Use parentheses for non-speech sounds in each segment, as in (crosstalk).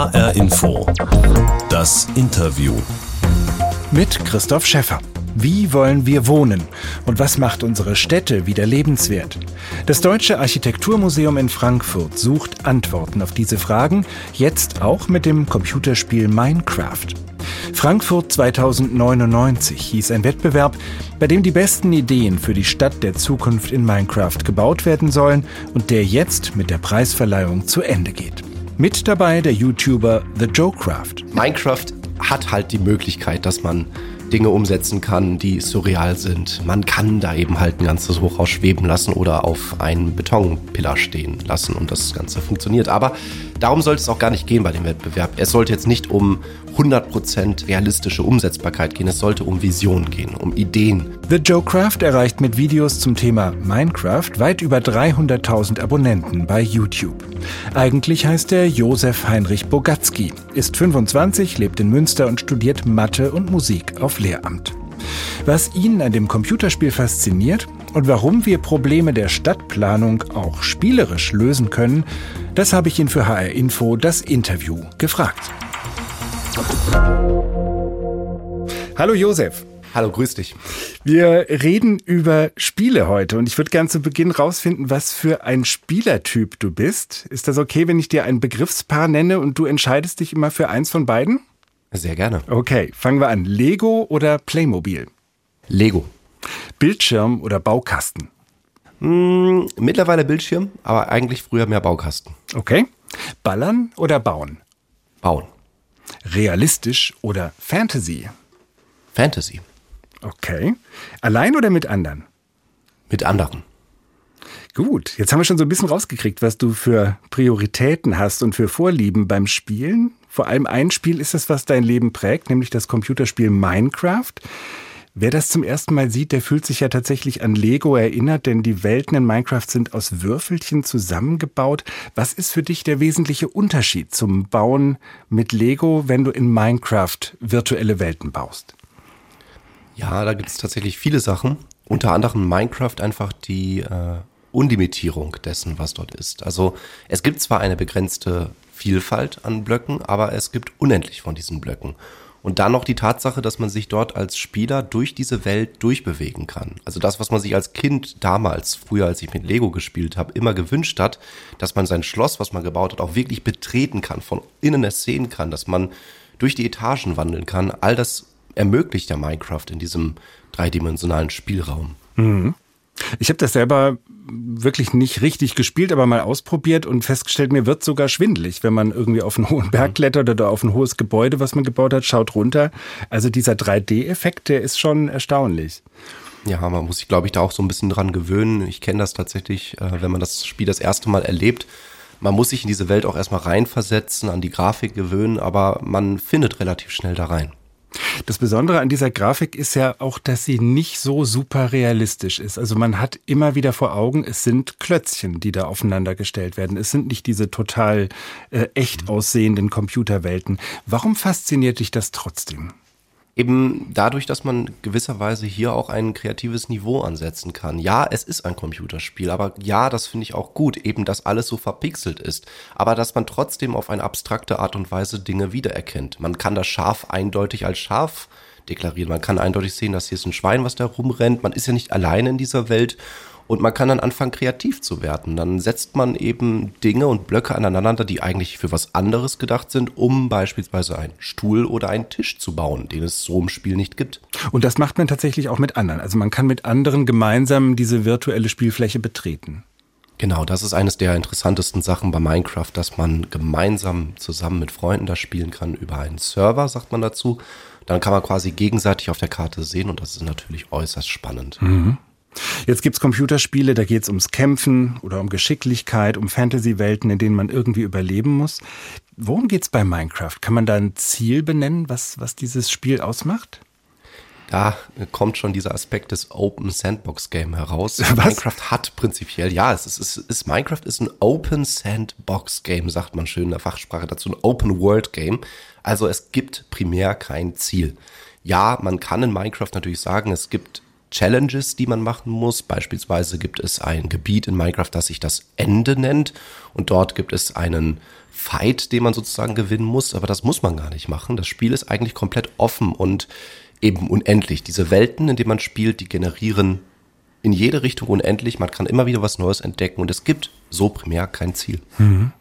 HR Info. Das Interview. Mit Christoph Schäffer. Wie wollen wir wohnen? Und was macht unsere Städte wieder lebenswert? Das Deutsche Architekturmuseum in Frankfurt sucht Antworten auf diese Fragen, jetzt auch mit dem Computerspiel Minecraft. Frankfurt 2099 hieß ein Wettbewerb, bei dem die besten Ideen für die Stadt der Zukunft in Minecraft gebaut werden sollen und der jetzt mit der Preisverleihung zu Ende geht. Mit dabei der YouTuber The Joecraft. Minecraft hat halt die Möglichkeit, dass man Dinge umsetzen kann, die surreal sind. Man kann da eben halt ein ganzes Hochhaus schweben lassen oder auf einen Betonpiller stehen lassen und das Ganze funktioniert. Aber darum sollte es auch gar nicht gehen bei dem Wettbewerb. Es sollte jetzt nicht um 100% realistische Umsetzbarkeit gehen, es sollte um Visionen gehen, um Ideen. The Joe Craft erreicht mit Videos zum Thema Minecraft weit über 300.000 Abonnenten bei YouTube. Eigentlich heißt er Josef Heinrich Bogatzky, ist 25, lebt in Münster und studiert Mathe und Musik auf Lehramt. Was ihn an dem Computerspiel fasziniert und warum wir Probleme der Stadtplanung auch spielerisch lösen können, das habe ich ihn für HR Info das Interview gefragt. Hallo Josef. Hallo, grüß dich. Wir reden über Spiele heute und ich würde gerne zu Beginn rausfinden, was für ein Spielertyp du bist. Ist das okay, wenn ich dir ein Begriffspaar nenne und du entscheidest dich immer für eins von beiden? Sehr gerne. Okay, fangen wir an. Lego oder Playmobil? Lego. Bildschirm oder Baukasten? Hm, mittlerweile Bildschirm, aber eigentlich früher mehr Baukasten. Okay. Ballern oder bauen? Bauen. Realistisch oder Fantasy? Fantasy. Okay. Allein oder mit anderen? Mit anderen. Gut, jetzt haben wir schon so ein bisschen rausgekriegt, was du für Prioritäten hast und für Vorlieben beim Spielen. Vor allem ein Spiel ist es, was dein Leben prägt, nämlich das Computerspiel Minecraft. Wer das zum ersten Mal sieht, der fühlt sich ja tatsächlich an Lego erinnert, denn die Welten in Minecraft sind aus Würfelchen zusammengebaut. Was ist für dich der wesentliche Unterschied zum Bauen mit Lego, wenn du in Minecraft virtuelle Welten baust? Ja, da gibt es tatsächlich viele Sachen. Unter anderem Minecraft einfach die äh, Unlimitierung dessen, was dort ist. Also es gibt zwar eine begrenzte Vielfalt an Blöcken, aber es gibt unendlich von diesen Blöcken. Und dann noch die Tatsache, dass man sich dort als Spieler durch diese Welt durchbewegen kann. Also das, was man sich als Kind damals, früher als ich mit Lego gespielt habe, immer gewünscht hat, dass man sein Schloss, was man gebaut hat, auch wirklich betreten kann, von innen es sehen kann, dass man durch die Etagen wandeln kann. All das ermöglicht ja Minecraft in diesem dreidimensionalen Spielraum. Mhm. Ich habe das selber wirklich nicht richtig gespielt, aber mal ausprobiert und festgestellt, mir wird sogar schwindelig, wenn man irgendwie auf einen hohen Berg klettert oder auf ein hohes Gebäude, was man gebaut hat, schaut runter. Also dieser 3D-Effekt, der ist schon erstaunlich. Ja, man muss sich, glaube ich, da auch so ein bisschen dran gewöhnen. Ich kenne das tatsächlich, äh, wenn man das Spiel das erste Mal erlebt. Man muss sich in diese Welt auch erstmal reinversetzen, an die Grafik gewöhnen, aber man findet relativ schnell da rein. Das Besondere an dieser Grafik ist ja auch, dass sie nicht so super realistisch ist. Also man hat immer wieder vor Augen, es sind Klötzchen, die da aufeinander gestellt werden. Es sind nicht diese total äh, echt aussehenden Computerwelten. Warum fasziniert dich das trotzdem? Eben dadurch, dass man gewisserweise hier auch ein kreatives Niveau ansetzen kann. Ja, es ist ein Computerspiel, aber ja, das finde ich auch gut, eben dass alles so verpixelt ist, aber dass man trotzdem auf eine abstrakte Art und Weise Dinge wiedererkennt. Man kann das Schaf eindeutig als Schaf deklarieren. Man kann eindeutig sehen, dass hier ist ein Schwein, was da rumrennt. Man ist ja nicht alleine in dieser Welt und man kann dann anfangen, kreativ zu werden. Dann setzt man eben Dinge und Blöcke aneinander, die eigentlich für was anderes gedacht sind, um beispielsweise einen Stuhl oder einen Tisch zu bauen, den es so im Spiel nicht gibt. Und das macht man tatsächlich auch mit anderen. Also man kann mit anderen gemeinsam diese virtuelle Spielfläche betreten. Genau, das ist eines der interessantesten Sachen bei Minecraft, dass man gemeinsam zusammen mit Freunden das spielen kann über einen Server, sagt man dazu. Dann kann man quasi gegenseitig auf der Karte sehen und das ist natürlich äußerst spannend. Mhm. Jetzt gibt's Computerspiele, da geht's ums Kämpfen oder um Geschicklichkeit, um Fantasy-Welten, in denen man irgendwie überleben muss. Worum geht's bei Minecraft? Kann man da ein Ziel benennen, was, was dieses Spiel ausmacht? Da kommt schon dieser Aspekt des Open Sandbox Game heraus. (laughs) Was? Minecraft hat prinzipiell, ja, es ist, es ist, Minecraft ist ein Open Sandbox Game, sagt man schön in der Fachsprache dazu, ein Open World Game. Also es gibt primär kein Ziel. Ja, man kann in Minecraft natürlich sagen, es gibt Challenges, die man machen muss. Beispielsweise gibt es ein Gebiet in Minecraft, das sich das Ende nennt. Und dort gibt es einen Fight, den man sozusagen gewinnen muss. Aber das muss man gar nicht machen. Das Spiel ist eigentlich komplett offen und eben unendlich. Diese Welten, in denen man spielt, die generieren in jede Richtung unendlich. Man kann immer wieder was Neues entdecken und es gibt so primär kein Ziel. Mhm.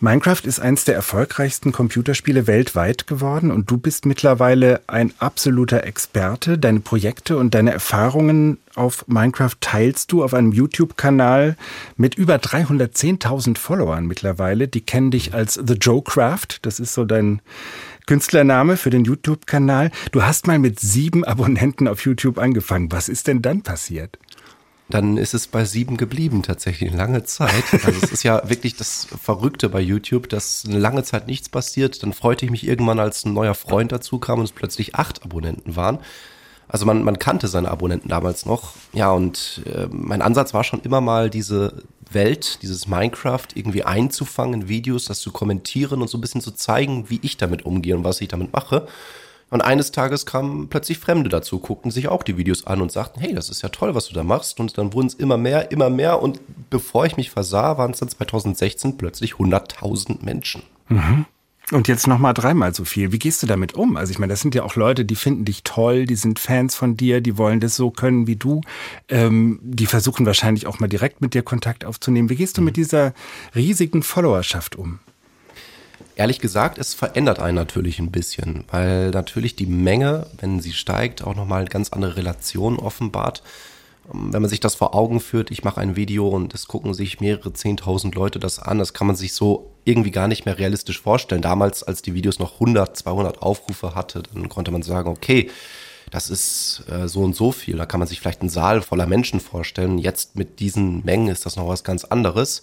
Minecraft ist eines der erfolgreichsten Computerspiele weltweit geworden und du bist mittlerweile ein absoluter Experte. Deine Projekte und deine Erfahrungen auf Minecraft teilst du auf einem YouTube-Kanal mit über 310.000 Followern mittlerweile. Die kennen dich als The Joe Craft. Das ist so dein Künstlername für den YouTube-Kanal. Du hast mal mit sieben Abonnenten auf YouTube angefangen. Was ist denn dann passiert? Dann ist es bei sieben geblieben, tatsächlich eine lange Zeit. Also es ist ja wirklich das Verrückte bei YouTube, dass eine lange Zeit nichts passiert. Dann freute ich mich irgendwann, als ein neuer Freund dazu kam und es plötzlich acht Abonnenten waren. Also man, man kannte seine Abonnenten damals noch. Ja, und äh, mein Ansatz war schon immer mal diese Welt, dieses Minecraft irgendwie einzufangen in Videos, das zu kommentieren und so ein bisschen zu zeigen, wie ich damit umgehe und was ich damit mache. Und eines Tages kamen plötzlich Fremde dazu, guckten sich auch die Videos an und sagten, hey, das ist ja toll, was du da machst. Und dann wurden es immer mehr, immer mehr. Und bevor ich mich versah, waren es dann 2016 plötzlich 100.000 Menschen. Mhm. Und jetzt nochmal dreimal so viel. Wie gehst du damit um? Also ich meine, das sind ja auch Leute, die finden dich toll, die sind Fans von dir, die wollen das so können wie du. Ähm, die versuchen wahrscheinlich auch mal direkt mit dir Kontakt aufzunehmen. Wie gehst du mit dieser riesigen Followerschaft um? Ehrlich gesagt, es verändert einen natürlich ein bisschen, weil natürlich die Menge, wenn sie steigt, auch nochmal ganz andere Relationen offenbart. Ähm, wenn man sich das vor Augen führt, ich mache ein Video und es gucken sich mehrere zehntausend Leute das an, das kann man sich so irgendwie gar nicht mehr realistisch vorstellen. Damals, als die Videos noch 100, 200 Aufrufe hatte, dann konnte man sagen, okay, das ist äh, so und so viel. Da kann man sich vielleicht einen Saal voller Menschen vorstellen. Jetzt mit diesen Mengen ist das noch was ganz anderes.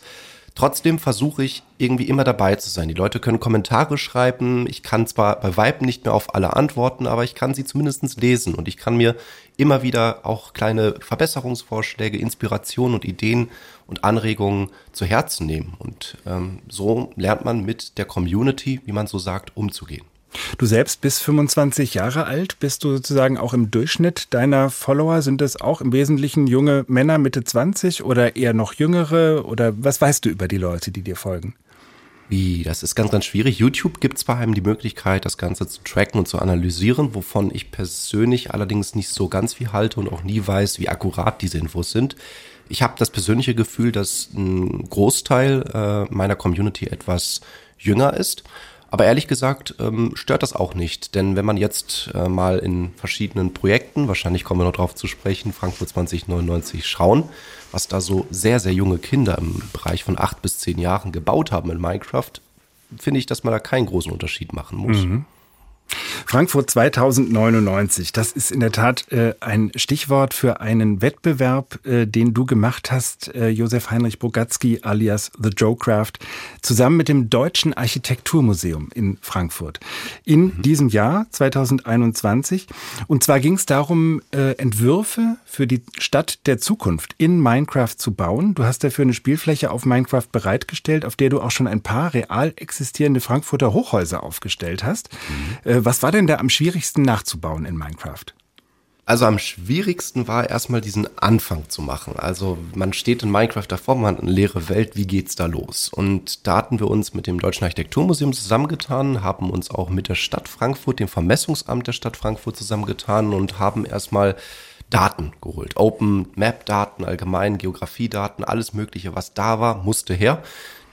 Trotzdem versuche ich irgendwie immer dabei zu sein. Die Leute können Kommentare schreiben. Ich kann zwar bei Vibe nicht mehr auf alle antworten, aber ich kann sie zumindest lesen und ich kann mir immer wieder auch kleine Verbesserungsvorschläge, Inspirationen und Ideen und Anregungen zu Herzen nehmen. Und ähm, so lernt man mit der Community, wie man so sagt, umzugehen. Du selbst bist 25 Jahre alt. Bist du sozusagen auch im Durchschnitt deiner Follower? Sind es auch im Wesentlichen junge Männer Mitte 20 oder eher noch jüngere? Oder was weißt du über die Leute, die dir folgen? Wie, das ist ganz, ganz schwierig. YouTube gibt zwar einem die Möglichkeit, das Ganze zu tracken und zu analysieren, wovon ich persönlich allerdings nicht so ganz viel halte und auch nie weiß, wie akkurat diese Infos sind. Ich habe das persönliche Gefühl, dass ein Großteil äh, meiner Community etwas jünger ist aber ehrlich gesagt ähm, stört das auch nicht, denn wenn man jetzt äh, mal in verschiedenen Projekten, wahrscheinlich kommen wir noch drauf zu sprechen, Frankfurt 2099 schauen, was da so sehr, sehr junge Kinder im Bereich von acht bis zehn Jahren gebaut haben in Minecraft, finde ich, dass man da keinen großen Unterschied machen muss. Mhm. Frankfurt 2099, das ist in der Tat äh, ein Stichwort für einen Wettbewerb, äh, den du gemacht hast, äh, Josef Heinrich Bogatzky alias The Joe Craft, zusammen mit dem Deutschen Architekturmuseum in Frankfurt. In mhm. diesem Jahr 2021. Und zwar ging es darum, äh, Entwürfe für die Stadt der Zukunft in Minecraft zu bauen. Du hast dafür eine Spielfläche auf Minecraft bereitgestellt, auf der du auch schon ein paar real existierende Frankfurter Hochhäuser aufgestellt hast. Mhm äh, was war denn da am schwierigsten nachzubauen in Minecraft? Also am schwierigsten war erstmal diesen Anfang zu machen. Also man steht in Minecraft davor, man hat eine leere Welt, wie geht's da los? Und da hatten wir uns mit dem Deutschen Architekturmuseum zusammengetan, haben uns auch mit der Stadt Frankfurt, dem Vermessungsamt der Stadt Frankfurt zusammengetan und haben erstmal Daten geholt. Open Map Daten, allgemein Geografiedaten, alles mögliche, was da war, musste her.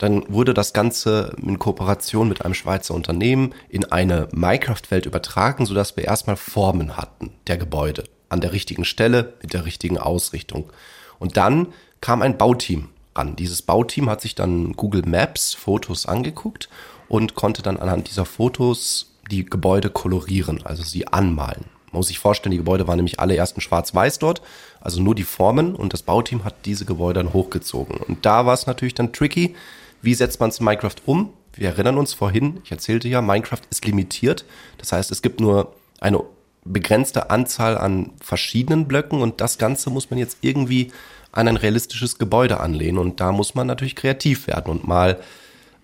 Dann wurde das Ganze in Kooperation mit einem Schweizer Unternehmen in eine Minecraft-Welt übertragen, sodass wir erstmal Formen hatten der Gebäude an der richtigen Stelle mit der richtigen Ausrichtung. Und dann kam ein Bauteam an. Dieses Bauteam hat sich dann Google Maps Fotos angeguckt und konnte dann anhand dieser Fotos die Gebäude kolorieren, also sie anmalen. Man muss sich vorstellen, die Gebäude waren nämlich alle erst in schwarz-weiß dort, also nur die Formen und das Bauteam hat diese Gebäude dann hochgezogen. Und da war es natürlich dann tricky, wie setzt man es in Minecraft um? Wir erinnern uns vorhin, ich erzählte ja, Minecraft ist limitiert. Das heißt, es gibt nur eine begrenzte Anzahl an verschiedenen Blöcken und das Ganze muss man jetzt irgendwie an ein realistisches Gebäude anlehnen und da muss man natürlich kreativ werden und mal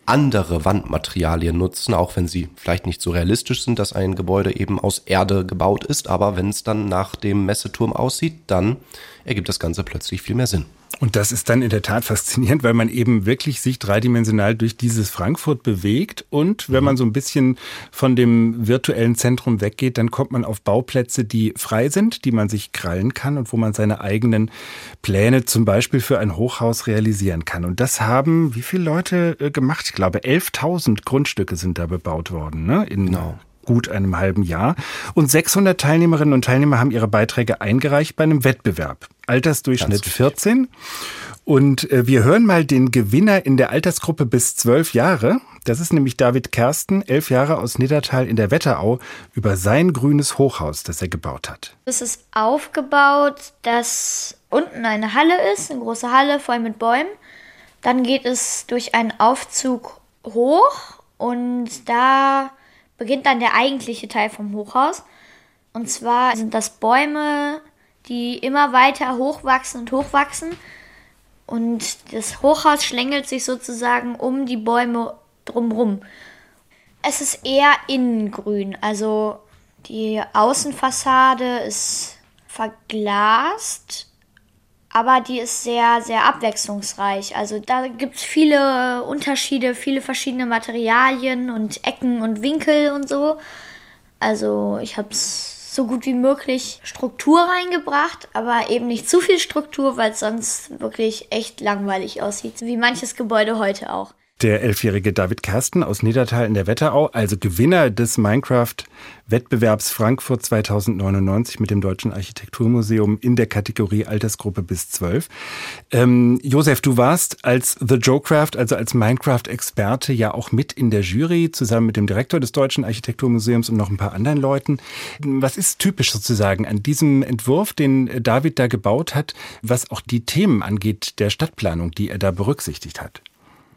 andere Wandmaterialien nutzen, auch wenn sie vielleicht nicht so realistisch sind, dass ein Gebäude eben aus Erde gebaut ist. Aber wenn es dann nach dem Messeturm aussieht, dann ergibt das Ganze plötzlich viel mehr Sinn. Und das ist dann in der Tat faszinierend, weil man eben wirklich sich dreidimensional durch dieses Frankfurt bewegt. Und wenn man so ein bisschen von dem virtuellen Zentrum weggeht, dann kommt man auf Bauplätze, die frei sind, die man sich krallen kann und wo man seine eigenen Pläne zum Beispiel für ein Hochhaus realisieren kann. Und das haben wie viele Leute äh, gemacht? Ich glaube, 11.000 Grundstücke sind da bebaut worden, ne? In genau gut einem halben Jahr. Und 600 Teilnehmerinnen und Teilnehmer haben ihre Beiträge eingereicht bei einem Wettbewerb. Altersdurchschnitt 14. Und äh, wir hören mal den Gewinner in der Altersgruppe bis zwölf Jahre. Das ist nämlich David Kersten, elf Jahre aus Niedertal in der Wetterau, über sein grünes Hochhaus, das er gebaut hat. Es ist aufgebaut, dass unten eine Halle ist, eine große Halle voll mit Bäumen. Dann geht es durch einen Aufzug hoch und da beginnt dann der eigentliche Teil vom Hochhaus. Und zwar sind das Bäume, die immer weiter hochwachsen und hochwachsen. Und das Hochhaus schlängelt sich sozusagen um die Bäume drumherum. Es ist eher innengrün, also die Außenfassade ist verglast, aber die ist sehr, sehr abwechslungsreich. Also da gibt es viele Unterschiede, viele verschiedene Materialien und Ecken und Winkel und so. Also ich habe es so gut wie möglich Struktur reingebracht, aber eben nicht zu viel Struktur, weil es sonst wirklich echt langweilig aussieht, wie manches Gebäude heute auch. Der elfjährige David Kersten aus Niedertal in der Wetterau, also Gewinner des Minecraft-Wettbewerbs Frankfurt 2099 mit dem Deutschen Architekturmuseum in der Kategorie Altersgruppe bis 12. Ähm, Josef, du warst als The Joecraft, also als Minecraft-Experte, ja auch mit in der Jury, zusammen mit dem Direktor des Deutschen Architekturmuseums und noch ein paar anderen Leuten. Was ist typisch sozusagen an diesem Entwurf, den David da gebaut hat, was auch die Themen angeht der Stadtplanung, die er da berücksichtigt hat?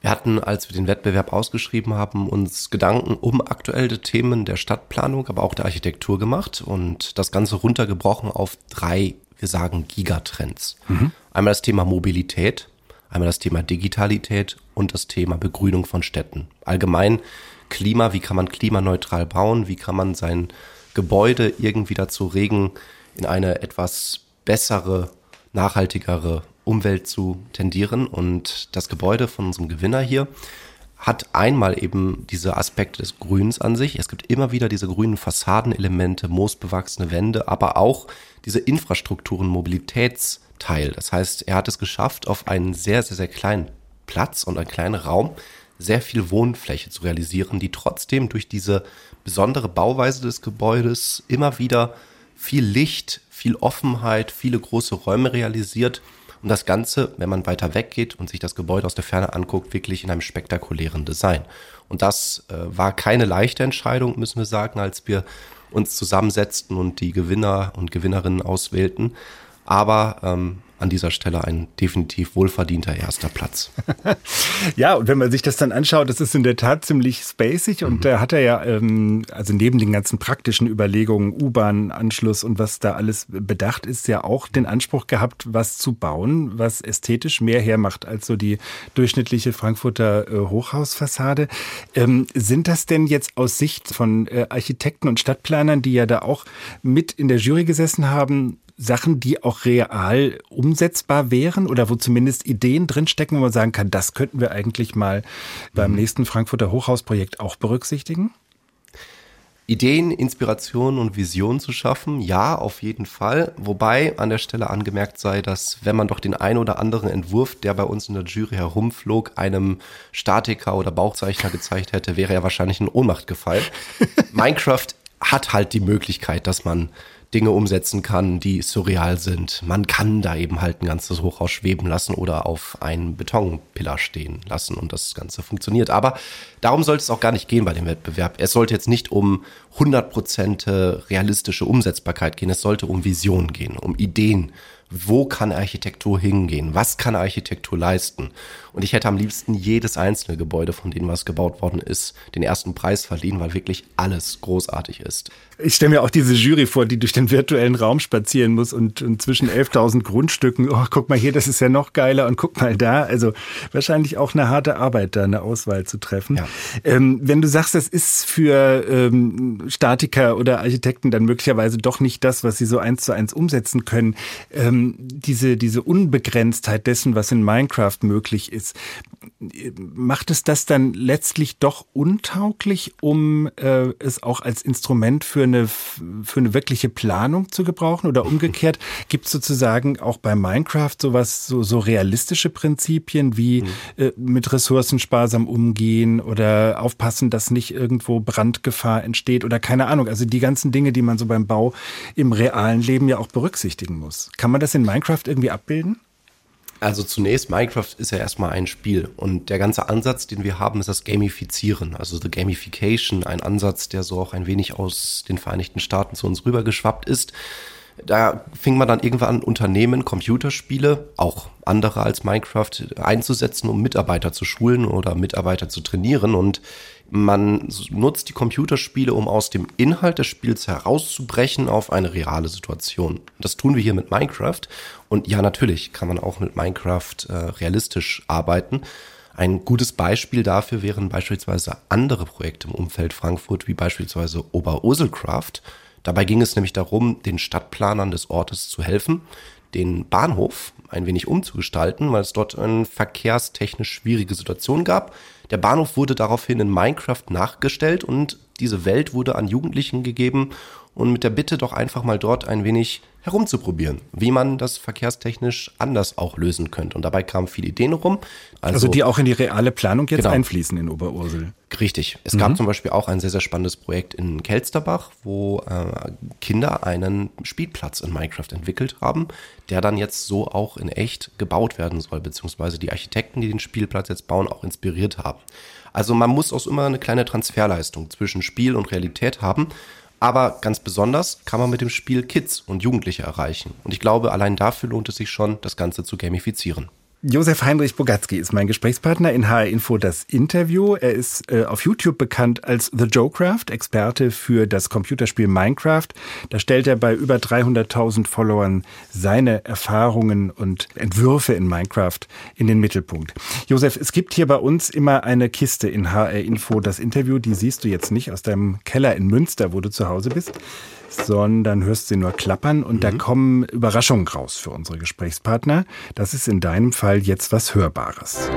Wir hatten, als wir den Wettbewerb ausgeschrieben haben, uns Gedanken um aktuelle Themen der Stadtplanung, aber auch der Architektur gemacht und das Ganze runtergebrochen auf drei, wir sagen, Gigatrends. Mhm. Einmal das Thema Mobilität, einmal das Thema Digitalität und das Thema Begrünung von Städten. Allgemein Klima, wie kann man klimaneutral bauen, wie kann man sein Gebäude irgendwie dazu regen, in eine etwas bessere, nachhaltigere Umwelt zu tendieren. Und das Gebäude von unserem Gewinner hier hat einmal eben diese Aspekte des Grüns an sich. Es gibt immer wieder diese grünen Fassadenelemente, moosbewachsene Wände, aber auch diese Infrastrukturen, Mobilitätsteil. Das heißt, er hat es geschafft, auf einen sehr, sehr, sehr kleinen Platz und einen kleinen Raum sehr viel Wohnfläche zu realisieren, die trotzdem durch diese besondere Bauweise des Gebäudes immer wieder viel Licht, viel Offenheit, viele große Räume realisiert und das Ganze, wenn man weiter weggeht und sich das Gebäude aus der Ferne anguckt, wirklich in einem spektakulären Design. Und das äh, war keine leichte Entscheidung, müssen wir sagen, als wir uns zusammensetzten und die Gewinner und Gewinnerinnen auswählten. Aber ähm, an dieser Stelle ein definitiv wohlverdienter erster Platz. (laughs) ja, und wenn man sich das dann anschaut, das ist in der Tat ziemlich spacig und mhm. da hat er ja, ähm, also neben den ganzen praktischen Überlegungen, U-Bahn-Anschluss und was da alles bedacht ist, ja auch den Anspruch gehabt, was zu bauen, was ästhetisch mehr hermacht als so die durchschnittliche Frankfurter äh, Hochhausfassade. Ähm, sind das denn jetzt aus Sicht von äh, Architekten und Stadtplanern, die ja da auch mit in der Jury gesessen haben, Sachen, die auch real umsetzbar wären oder wo zumindest Ideen drinstecken, wo man sagen kann, das könnten wir eigentlich mal beim mhm. nächsten Frankfurter Hochhausprojekt auch berücksichtigen? Ideen, Inspiration und Vision zu schaffen, ja, auf jeden Fall. Wobei an der Stelle angemerkt sei, dass wenn man doch den ein oder anderen Entwurf, der bei uns in der Jury herumflog, einem Statiker oder Bauchzeichner gezeigt hätte, wäre er wahrscheinlich in Ohnmacht gefallen. (laughs) Minecraft hat halt die Möglichkeit, dass man Dinge umsetzen kann, die surreal sind. Man kann da eben halt ein ganzes Hochhaus schweben lassen oder auf einen Betonpiller stehen lassen und das Ganze funktioniert. Aber darum sollte es auch gar nicht gehen bei dem Wettbewerb. Es sollte jetzt nicht um 100% realistische Umsetzbarkeit gehen, es sollte um Vision gehen, um Ideen wo kann Architektur hingehen? Was kann Architektur leisten? Und ich hätte am liebsten jedes einzelne Gebäude, von denen was gebaut worden ist, den ersten Preis verliehen, weil wirklich alles großartig ist. Ich stelle mir auch diese Jury vor, die durch den virtuellen Raum spazieren muss und, und zwischen 11.000 Grundstücken, oh, guck mal hier, das ist ja noch geiler und guck mal da. Also wahrscheinlich auch eine harte Arbeit, da eine Auswahl zu treffen. Ja. Ähm, wenn du sagst, das ist für ähm, Statiker oder Architekten dann möglicherweise doch nicht das, was sie so eins zu eins umsetzen können, ähm, diese, diese Unbegrenztheit dessen, was in Minecraft möglich ist, macht es das dann letztlich doch untauglich, um äh, es auch als Instrument für eine, für eine wirkliche Planung zu gebrauchen? Oder umgekehrt, (laughs) gibt es sozusagen auch bei Minecraft sowas, so, so realistische Prinzipien wie mhm. äh, mit Ressourcen sparsam umgehen oder aufpassen, dass nicht irgendwo Brandgefahr entsteht oder keine Ahnung. Also die ganzen Dinge, die man so beim Bau im realen Leben ja auch berücksichtigen muss. Kann man das in Minecraft irgendwie abbilden? Also zunächst, Minecraft ist ja erstmal ein Spiel und der ganze Ansatz, den wir haben, ist das Gamifizieren, also the Gamification, ein Ansatz, der so auch ein wenig aus den Vereinigten Staaten zu uns rübergeschwappt ist. Da fing man dann irgendwann an, Unternehmen, Computerspiele, auch andere als Minecraft, einzusetzen, um Mitarbeiter zu schulen oder Mitarbeiter zu trainieren. Und man nutzt die Computerspiele, um aus dem Inhalt des Spiels herauszubrechen auf eine reale Situation. Das tun wir hier mit Minecraft. Und ja, natürlich kann man auch mit Minecraft äh, realistisch arbeiten. Ein gutes Beispiel dafür wären beispielsweise andere Projekte im Umfeld Frankfurt, wie beispielsweise Oberursel-Craft. Dabei ging es nämlich darum, den Stadtplanern des Ortes zu helfen, den Bahnhof ein wenig umzugestalten, weil es dort eine verkehrstechnisch schwierige Situation gab. Der Bahnhof wurde daraufhin in Minecraft nachgestellt und diese Welt wurde an Jugendlichen gegeben und mit der Bitte doch einfach mal dort ein wenig herumzuprobieren, wie man das verkehrstechnisch anders auch lösen könnte. Und dabei kamen viele Ideen rum. Also, also die auch in die reale Planung jetzt genau. einfließen in Oberursel. Richtig. Es mhm. gab zum Beispiel auch ein sehr, sehr spannendes Projekt in Kelsterbach, wo äh, Kinder einen Spielplatz in Minecraft entwickelt haben, der dann jetzt so auch in echt gebaut werden soll, beziehungsweise die Architekten, die den Spielplatz jetzt bauen, auch inspiriert haben. Also man muss auch immer eine kleine Transferleistung zwischen Spiel und Realität haben. Aber ganz besonders kann man mit dem Spiel Kids und Jugendliche erreichen. Und ich glaube, allein dafür lohnt es sich schon, das Ganze zu gamifizieren. Josef Heinrich Bogatzki ist mein Gesprächspartner in HR Info das Interview. Er ist äh, auf YouTube bekannt als The Joecraft, Experte für das Computerspiel Minecraft. Da stellt er bei über 300.000 Followern seine Erfahrungen und Entwürfe in Minecraft in den Mittelpunkt. Josef, es gibt hier bei uns immer eine Kiste in HR Info das Interview. Die siehst du jetzt nicht aus deinem Keller in Münster, wo du zu Hause bist sondern hörst sie nur klappern und mhm. da kommen Überraschungen raus für unsere Gesprächspartner. Das ist in deinem Fall jetzt was Hörbares.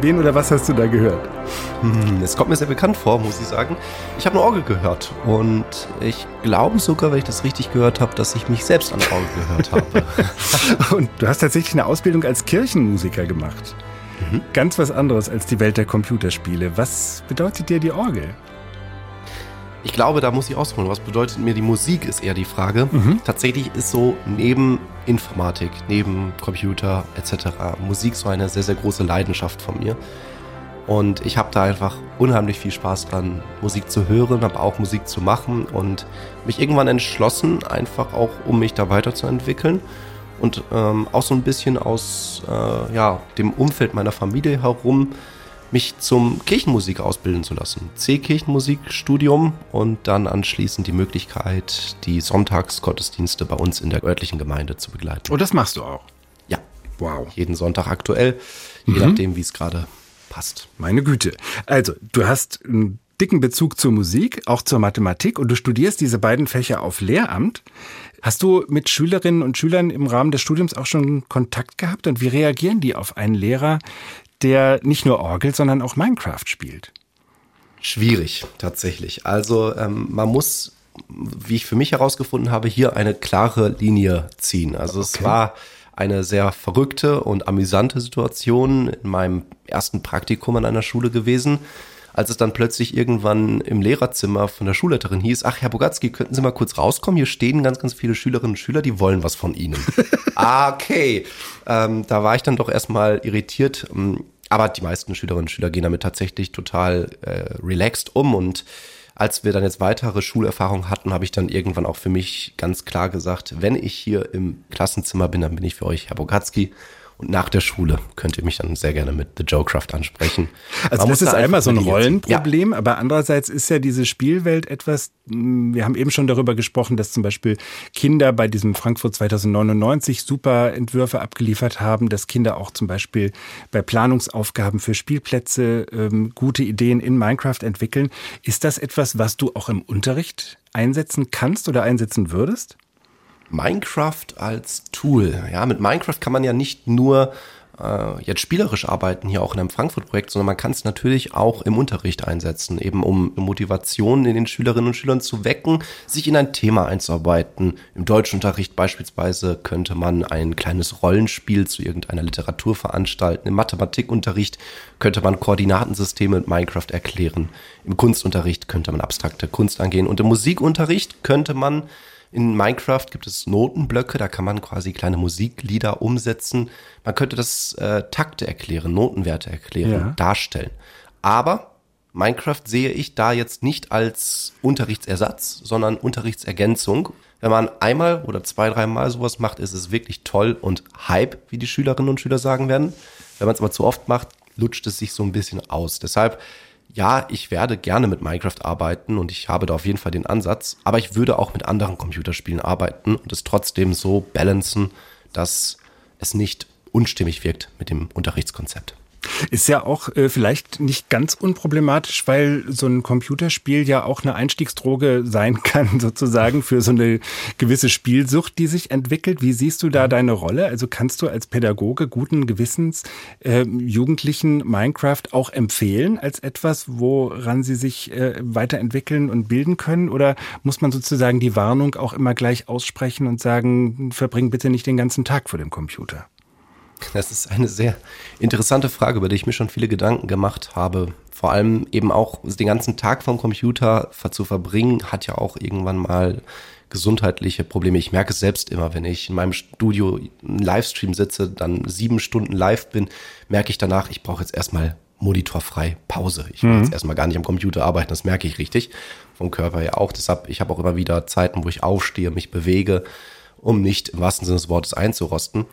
Wen oder was hast du da gehört? Hm, es kommt mir sehr bekannt vor, muss ich sagen. Ich habe eine Orgel gehört und ich glaube sogar, wenn ich das richtig gehört habe, dass ich mich selbst an Orgel gehört habe. (laughs) (laughs) und du hast tatsächlich eine Ausbildung als Kirchenmusiker gemacht. Mhm. Ganz was anderes als die Welt der Computerspiele. Was bedeutet dir die Orgel? Ich glaube, da muss ich ausholen. Was bedeutet mir die Musik, ist eher die Frage. Mhm. Tatsächlich ist so neben Informatik, neben Computer etc. Musik so eine sehr, sehr große Leidenschaft von mir. Und ich habe da einfach unheimlich viel Spaß dran, Musik zu hören, aber auch Musik zu machen und mich irgendwann entschlossen, einfach auch, um mich da weiterzuentwickeln und ähm, auch so ein bisschen aus äh, ja, dem Umfeld meiner Familie herum mich zum Kirchenmusik ausbilden zu lassen. C-Kirchenmusikstudium und dann anschließend die Möglichkeit, die Sonntagsgottesdienste bei uns in der örtlichen Gemeinde zu begleiten. Und oh, das machst du auch? Ja. Wow. Jeden Sonntag aktuell, je mhm. nachdem, wie es gerade passt. Meine Güte. Also, du hast einen dicken Bezug zur Musik, auch zur Mathematik und du studierst diese beiden Fächer auf Lehramt. Hast du mit Schülerinnen und Schülern im Rahmen des Studiums auch schon Kontakt gehabt und wie reagieren die auf einen Lehrer, der nicht nur Orgel, sondern auch Minecraft spielt? Schwierig, tatsächlich. Also ähm, man muss, wie ich für mich herausgefunden habe, hier eine klare Linie ziehen. Also okay. es war eine sehr verrückte und amüsante Situation in meinem ersten Praktikum an einer Schule gewesen, als es dann plötzlich irgendwann im Lehrerzimmer von der Schulleiterin hieß, ach, Herr Bogatzki, könnten Sie mal kurz rauskommen? Hier stehen ganz, ganz viele Schülerinnen und Schüler, die wollen was von Ihnen. (laughs) ah, okay. Ähm, da war ich dann doch erstmal irritiert. Ähm, Aber die meisten Schülerinnen und Schüler gehen damit tatsächlich total äh, relaxed um und als wir dann jetzt weitere Schulerfahrung hatten, habe ich dann irgendwann auch für mich ganz klar gesagt, wenn ich hier im Klassenzimmer bin, dann bin ich für euch Herr Bogatzki. Und nach der Schule könnt ihr mich dann sehr gerne mit The Joecraft ansprechen. Also Man das ist da einmal so ein Rollenproblem, ja. aber andererseits ist ja diese Spielwelt etwas, hm, wir haben eben schon darüber gesprochen, dass zum Beispiel Kinder bei diesem Frankfurt 2099 super Entwürfe abgeliefert haben, dass Kinder auch zum Beispiel bei Planungsaufgaben für Spielplätze ähm, gute Ideen in Minecraft entwickeln. Ist das etwas, was du auch im Unterricht einsetzen kannst oder einsetzen würdest? Minecraft als Tool. Ja, mit Minecraft kann man ja nicht nur äh, jetzt spielerisch arbeiten, hier auch in einem Frankfurt-Projekt, sondern man kann es natürlich auch im Unterricht einsetzen, eben um Motivationen in den Schülerinnen und Schülern zu wecken, sich in ein Thema einzuarbeiten. Im Deutschunterricht beispielsweise könnte man ein kleines Rollenspiel zu irgendeiner Literatur veranstalten. Im Mathematikunterricht könnte man Koordinatensysteme mit Minecraft erklären. Im Kunstunterricht könnte man abstrakte Kunst angehen. Und im Musikunterricht könnte man in Minecraft gibt es Notenblöcke, da kann man quasi kleine Musiklieder umsetzen. Man könnte das äh, Takte erklären, Notenwerte erklären, ja. darstellen. Aber Minecraft sehe ich da jetzt nicht als Unterrichtsersatz, sondern Unterrichtsergänzung. Wenn man einmal oder zwei, dreimal sowas macht, ist es wirklich toll und Hype, wie die Schülerinnen und Schüler sagen werden. Wenn man es aber zu oft macht, lutscht es sich so ein bisschen aus. Deshalb ja, ich werde gerne mit Minecraft arbeiten und ich habe da auf jeden Fall den Ansatz, aber ich würde auch mit anderen Computerspielen arbeiten und es trotzdem so balancen, dass es nicht unstimmig wirkt mit dem Unterrichtskonzept. Ist ja auch äh, vielleicht nicht ganz unproblematisch, weil so ein Computerspiel ja auch eine Einstiegsdroge (laughs) sein kann, sozusagen, für so eine gewisse Spielsucht, die sich entwickelt. Wie siehst du da deine Rolle? Also kannst du als Pädagoge guten Gewissens äh, Jugendlichen Minecraft auch empfehlen als etwas, woran sie sich äh, weiterentwickeln und bilden können? Oder muss man sozusagen die Warnung auch immer gleich aussprechen und sagen, verbring bitte nicht den ganzen Tag vor dem Computer? Das ist eine sehr interessante Frage, über die ich mir schon viele Gedanken gemacht habe. Vor allem eben auch den ganzen Tag vom Computer zu verbringen, hat ja auch irgendwann mal gesundheitliche Probleme. Ich merke es selbst immer, wenn ich in meinem Studio einen Livestream sitze, dann sieben Stunden live bin, merke ich danach, ich brauche jetzt erstmal monitorfrei Pause. Ich will mhm. jetzt erstmal gar nicht am Computer arbeiten, das merke ich richtig. Vom Körper ja auch. Deshalb, ich habe auch immer wieder Zeiten, wo ich aufstehe, mich bewege um nicht im wahrsten Sinne des Wortes einzurosten.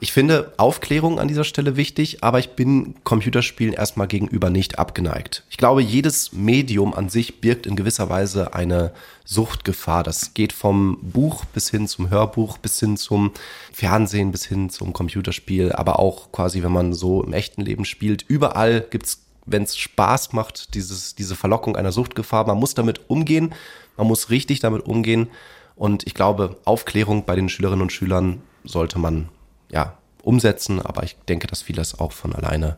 Ich finde Aufklärung an dieser Stelle wichtig, aber ich bin Computerspielen erstmal gegenüber nicht abgeneigt. Ich glaube, jedes Medium an sich birgt in gewisser Weise eine Suchtgefahr. Das geht vom Buch bis hin zum Hörbuch, bis hin zum Fernsehen, bis hin zum Computerspiel, aber auch quasi, wenn man so im echten Leben spielt. Überall gibt's wenn es Spaß macht, dieses, diese Verlockung einer Suchtgefahr. Man muss damit umgehen, man muss richtig damit umgehen. Und ich glaube, Aufklärung bei den Schülerinnen und Schülern sollte man ja umsetzen, aber ich denke, dass viele es auch von alleine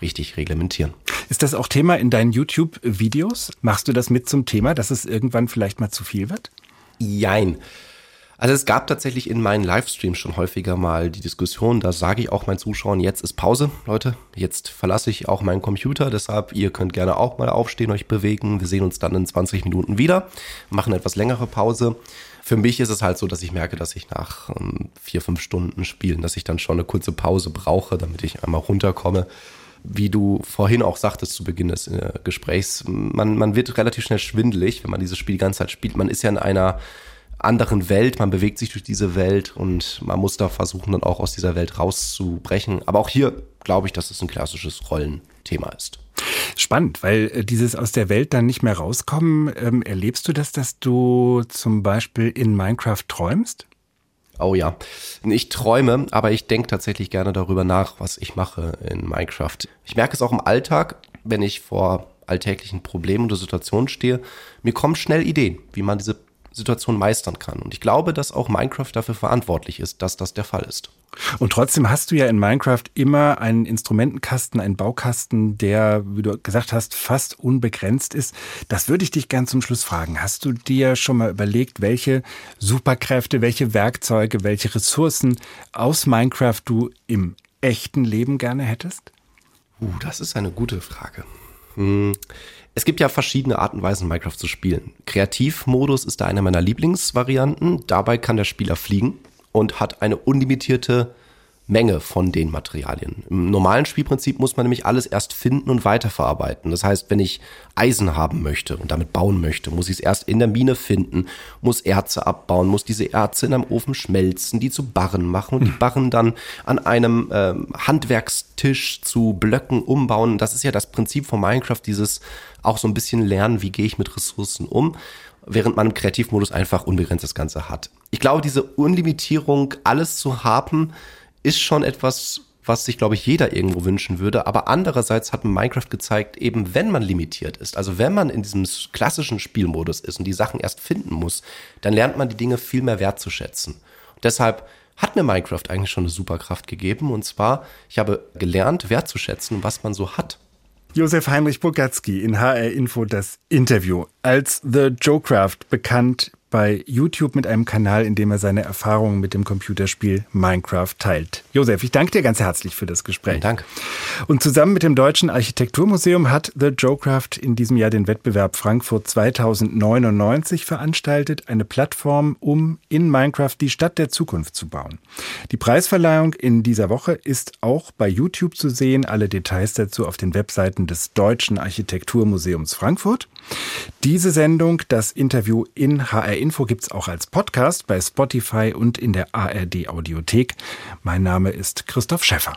richtig reglementieren. Ist das auch Thema in deinen YouTube-Videos? Machst du das mit zum Thema, dass es irgendwann vielleicht mal zu viel wird? Jein. Also es gab tatsächlich in meinen Livestreams schon häufiger mal die Diskussion, da sage ich auch meinen Zuschauern, jetzt ist Pause, Leute, jetzt verlasse ich auch meinen Computer, deshalb ihr könnt gerne auch mal aufstehen, euch bewegen, wir sehen uns dann in 20 Minuten wieder, machen etwas längere Pause für mich ist es halt so, dass ich merke, dass ich nach ähm, vier, fünf Stunden Spielen, dass ich dann schon eine kurze Pause brauche, damit ich einmal runterkomme. Wie du vorhin auch sagtest zu Beginn des äh, Gesprächs, man, man wird relativ schnell schwindelig, wenn man dieses Spiel die ganze Zeit spielt. Man ist ja in einer anderen Welt, man bewegt sich durch diese Welt und man muss da versuchen, dann auch aus dieser Welt rauszubrechen. Aber auch hier glaube ich, dass es ein klassisches Rollenthema ist. Spannend, weil äh, dieses aus der Welt dann nicht mehr rauskommen, ähm, erlebst du das, dass du zum Beispiel in Minecraft träumst? Oh ja, ich träume, aber ich denke tatsächlich gerne darüber nach, was ich mache in Minecraft. Ich merke es auch im Alltag, wenn ich vor alltäglichen Problemen oder Situationen stehe, mir kommen schnell Ideen, wie man diese Situation meistern kann. Und ich glaube, dass auch Minecraft dafür verantwortlich ist, dass das der Fall ist. Und trotzdem hast du ja in Minecraft immer einen Instrumentenkasten, einen Baukasten, der, wie du gesagt hast, fast unbegrenzt ist. Das würde ich dich gern zum Schluss fragen. Hast du dir schon mal überlegt, welche Superkräfte, welche Werkzeuge, welche Ressourcen aus Minecraft du im echten Leben gerne hättest? Uh, das ist eine gute Frage. Es gibt ja verschiedene Arten und Weisen, Minecraft zu spielen. Kreativmodus ist da eine meiner Lieblingsvarianten. Dabei kann der Spieler fliegen und hat eine unlimitierte Menge von den Materialien. Im normalen Spielprinzip muss man nämlich alles erst finden und weiterverarbeiten. Das heißt, wenn ich Eisen haben möchte und damit bauen möchte, muss ich es erst in der Mine finden, muss Erze abbauen, muss diese Erze in einem Ofen schmelzen, die zu Barren machen und die hm. Barren dann an einem äh, Handwerkstisch zu Blöcken umbauen. Das ist ja das Prinzip von Minecraft, dieses auch so ein bisschen lernen, wie gehe ich mit Ressourcen um während man im Kreativmodus einfach unbegrenzt das Ganze hat. Ich glaube, diese Unlimitierung, alles zu haben, ist schon etwas, was sich, glaube ich, jeder irgendwo wünschen würde. Aber andererseits hat Minecraft gezeigt, eben wenn man limitiert ist, also wenn man in diesem klassischen Spielmodus ist und die Sachen erst finden muss, dann lernt man die Dinge viel mehr wertzuschätzen. Und deshalb hat mir Minecraft eigentlich schon eine Superkraft gegeben. Und zwar, ich habe gelernt, wertzuschätzen, was man so hat. Josef Heinrich Bogatzki in HR Info das Interview. Als The Joecraft bekannt bei YouTube mit einem Kanal, in dem er seine Erfahrungen mit dem Computerspiel Minecraft teilt. Josef, ich danke dir ganz herzlich für das Gespräch. Vielen Dank. Und zusammen mit dem Deutschen Architekturmuseum hat The Joecraft in diesem Jahr den Wettbewerb Frankfurt 2099 veranstaltet, eine Plattform, um in Minecraft die Stadt der Zukunft zu bauen. Die Preisverleihung in dieser Woche ist auch bei YouTube zu sehen. Alle Details dazu auf den Webseiten des Deutschen Architekturmuseums Frankfurt. Diese Sendung, das Interview in HR Info gibt's auch als Podcast bei Spotify und in der ARD Audiothek. Mein Name ist Christoph Schäffer.